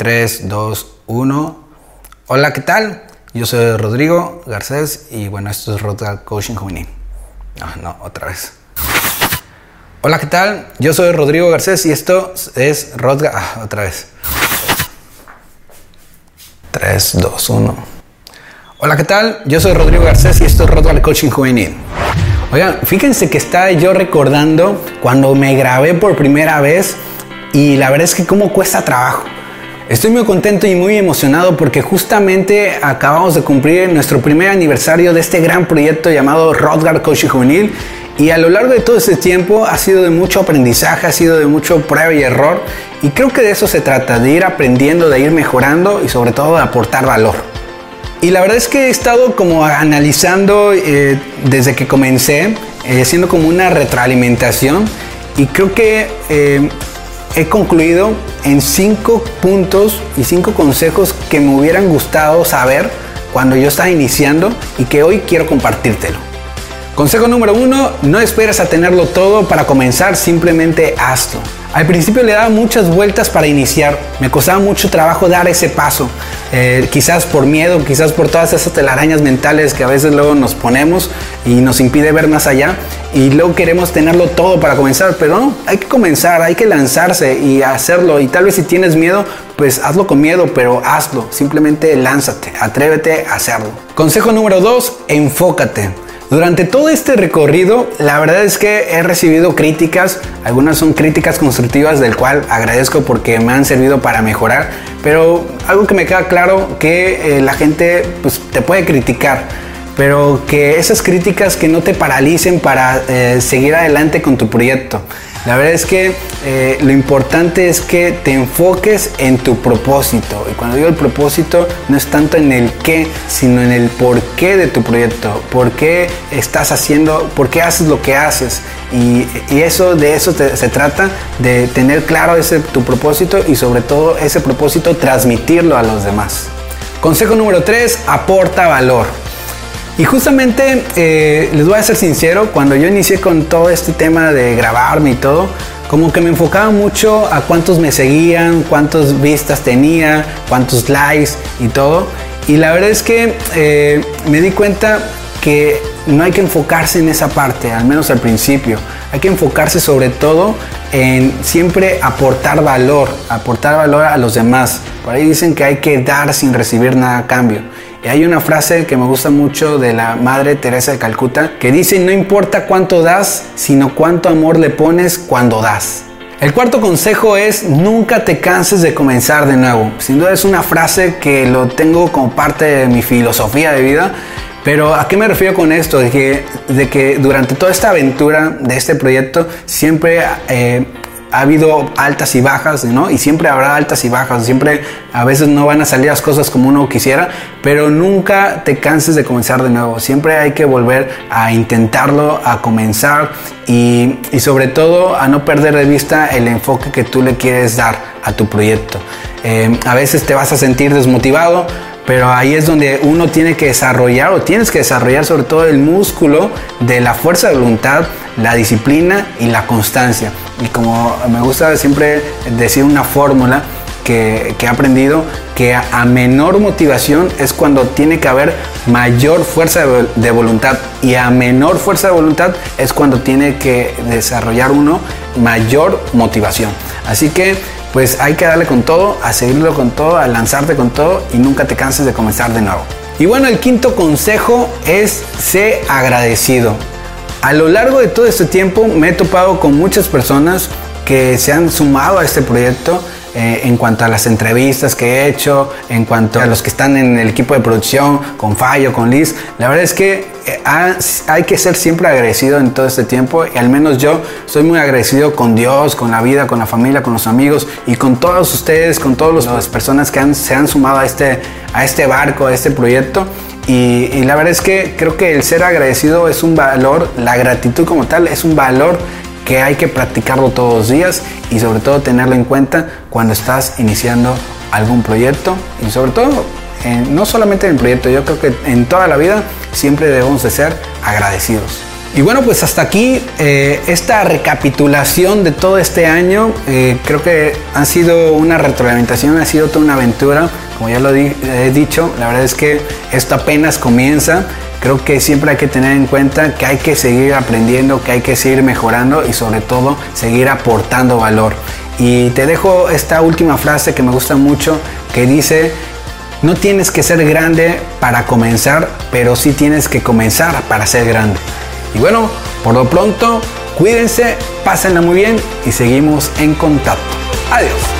3, 2, 1. Hola, ¿qué tal? Yo soy Rodrigo Garcés y bueno, esto es Rodgal Coaching Juvenil. No, no, otra vez. Hola, ¿qué tal? Yo soy Rodrigo Garcés y esto es Rodgal... Ah, otra vez. 3, 2, 1. Hola, ¿qué tal? Yo soy Rodrigo Garcés y esto es Rodgal Coaching Juvenil. Oigan, fíjense que estaba yo recordando cuando me grabé por primera vez y la verdad es que cómo cuesta trabajo. Estoy muy contento y muy emocionado porque justamente acabamos de cumplir nuestro primer aniversario de este gran proyecto llamado Rodgard Coaching Juvenil. Y a lo largo de todo este tiempo ha sido de mucho aprendizaje, ha sido de mucho prueba y error. Y creo que de eso se trata, de ir aprendiendo, de ir mejorando y sobre todo de aportar valor. Y la verdad es que he estado como analizando eh, desde que comencé, eh, haciendo como una retroalimentación. Y creo que eh, he concluido en cinco puntos y cinco consejos que me hubieran gustado saber cuando yo estaba iniciando y que hoy quiero compartírtelo. Consejo número uno, no esperes a tenerlo todo para comenzar, simplemente hazlo. Al principio le daba muchas vueltas para iniciar, me costaba mucho trabajo dar ese paso, eh, quizás por miedo, quizás por todas esas telarañas mentales que a veces luego nos ponemos y nos impide ver más allá y luego queremos tenerlo todo para comenzar, pero no, hay que comenzar, hay que lanzarse y hacerlo y tal vez si tienes miedo, pues hazlo con miedo, pero hazlo, simplemente lánzate, atrévete a hacerlo. Consejo número dos, enfócate. Durante todo este recorrido, la verdad es que he recibido críticas, algunas son críticas constructivas del cual agradezco porque me han servido para mejorar, pero algo que me queda claro que eh, la gente pues, te puede criticar, pero que esas críticas que no te paralicen para eh, seguir adelante con tu proyecto. La verdad es que eh, lo importante es que te enfoques en tu propósito. Y cuando digo el propósito, no es tanto en el qué, sino en el por qué de tu proyecto. Por qué estás haciendo, por qué haces lo que haces. Y, eso, de eso se trata, de tener claro ese tu propósito y sobre todo ese propósito transmitirlo a los demás. Consejo número 3, aporta valor. Y justamente, eh, les voy a ser sincero, cuando yo inicié con todo este tema de grabarme y todo, como que me enfocaba mucho a cuántos me seguían, cuántas vistas tenía, cuántos likes y todo. Y la verdad es que eh, me di cuenta que no hay que enfocarse en esa parte, al menos al principio. Hay que enfocarse sobre todo en siempre aportar valor, aportar valor a los demás. Por ahí dicen que hay que dar sin recibir nada a cambio. Y hay una frase que me gusta mucho de la Madre Teresa de Calcuta que dice, no importa cuánto das, sino cuánto amor le pones cuando das. El cuarto consejo es nunca te canses de comenzar de nuevo. Sin duda es una frase que lo tengo como parte de mi filosofía de vida. Pero ¿a qué me refiero con esto? De que, de que durante toda esta aventura de este proyecto siempre eh, ha habido altas y bajas, ¿no? Y siempre habrá altas y bajas, siempre a veces no van a salir las cosas como uno quisiera, pero nunca te canses de comenzar de nuevo, siempre hay que volver a intentarlo, a comenzar y, sobre todo a no perder de vista el enfoque que tú le quieres dar a tu proyecto. Eh, a veces te vas a sentir desmotivado, pero ahí es donde uno tiene que desarrollar o tienes que desarrollar sobre todo el músculo de la fuerza de voluntad, la disciplina y la constancia. Y como me gusta siempre decir una fórmula que, he aprendido, que a, menor motivación es cuando tiene que haber mayor fuerza de, de voluntad y a menor fuerza de voluntad es cuando tiene que desarrollar uno mayor motivación. Así que pues hay que darle con todo, a seguirlo con todo, a lanzarte con todo y nunca te canses de comenzar de nuevo. Y bueno, el quinto consejo es ser agradecido. A lo largo de todo este tiempo me he topado con muchas personas que se han sumado a este proyecto eh, en cuanto a las entrevistas que he hecho, en cuanto a los que están en el equipo de producción, con Fallo, con Liz. La verdad es que eh, hay que ser siempre agradecido en todo este tiempo y al menos yo soy muy agradecido con Dios, con la vida, con la familia, con los amigos y con todos ustedes, con todas las personas que se han sumado a este, a este barco, a este proyecto. Y, la verdad es que creo que el ser agradecido es un valor, la gratitud como tal es un valor que hay que practicarlo todos los días y sobre todo tenerlo en cuenta cuando estás iniciando algún proyecto y sobre todo no solamente en el proyecto, yo creo que en toda la vida siempre debemos de ser agradecidos. Y bueno, pues hasta aquí eh, esta recapitulación de todo este año. Eh, creo que ha sido una retroalimentación, ha sido toda una aventura. Como ya lo he dicho, la verdad es que esto apenas comienza. Creo que siempre hay que tener en cuenta que hay que seguir aprendiendo, que hay que seguir mejorando y sobre todo seguir aportando valor. Y te dejo esta última frase que me gusta mucho, que dice, no tienes que ser grande para comenzar, pero sí tienes que comenzar para ser grande. Y bueno, por lo pronto, cuídense, pásenla muy bien y seguimos en contacto. Adiós.